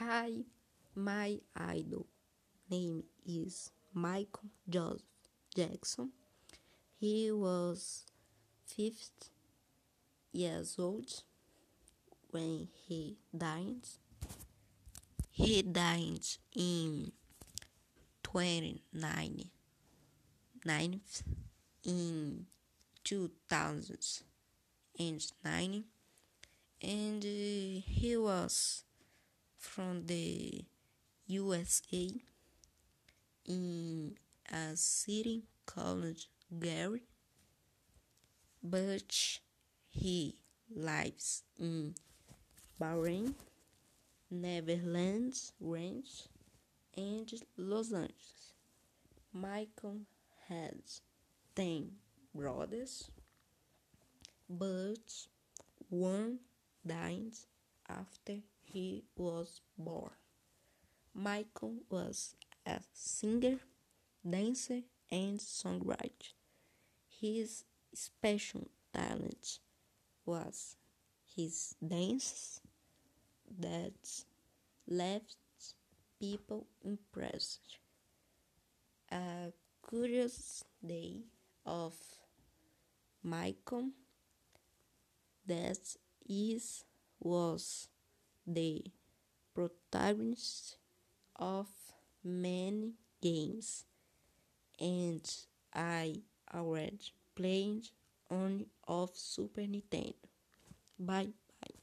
Hi, my idol name is Michael Joseph Jackson. He was 50 years old when he died. He died in 29 9th in 2009 and uh, he was from the USA in a city called Gary, but he lives in Bahrain, Neverlands Ranch, and Los Angeles. Michael has 10 brothers, but one died after he was born. Michael was a singer, dancer, and songwriter. His special talent was his dance that left people impressed. A curious day of Michael that is was the protagonist of many games and I already played on of Super Nintendo. Bye.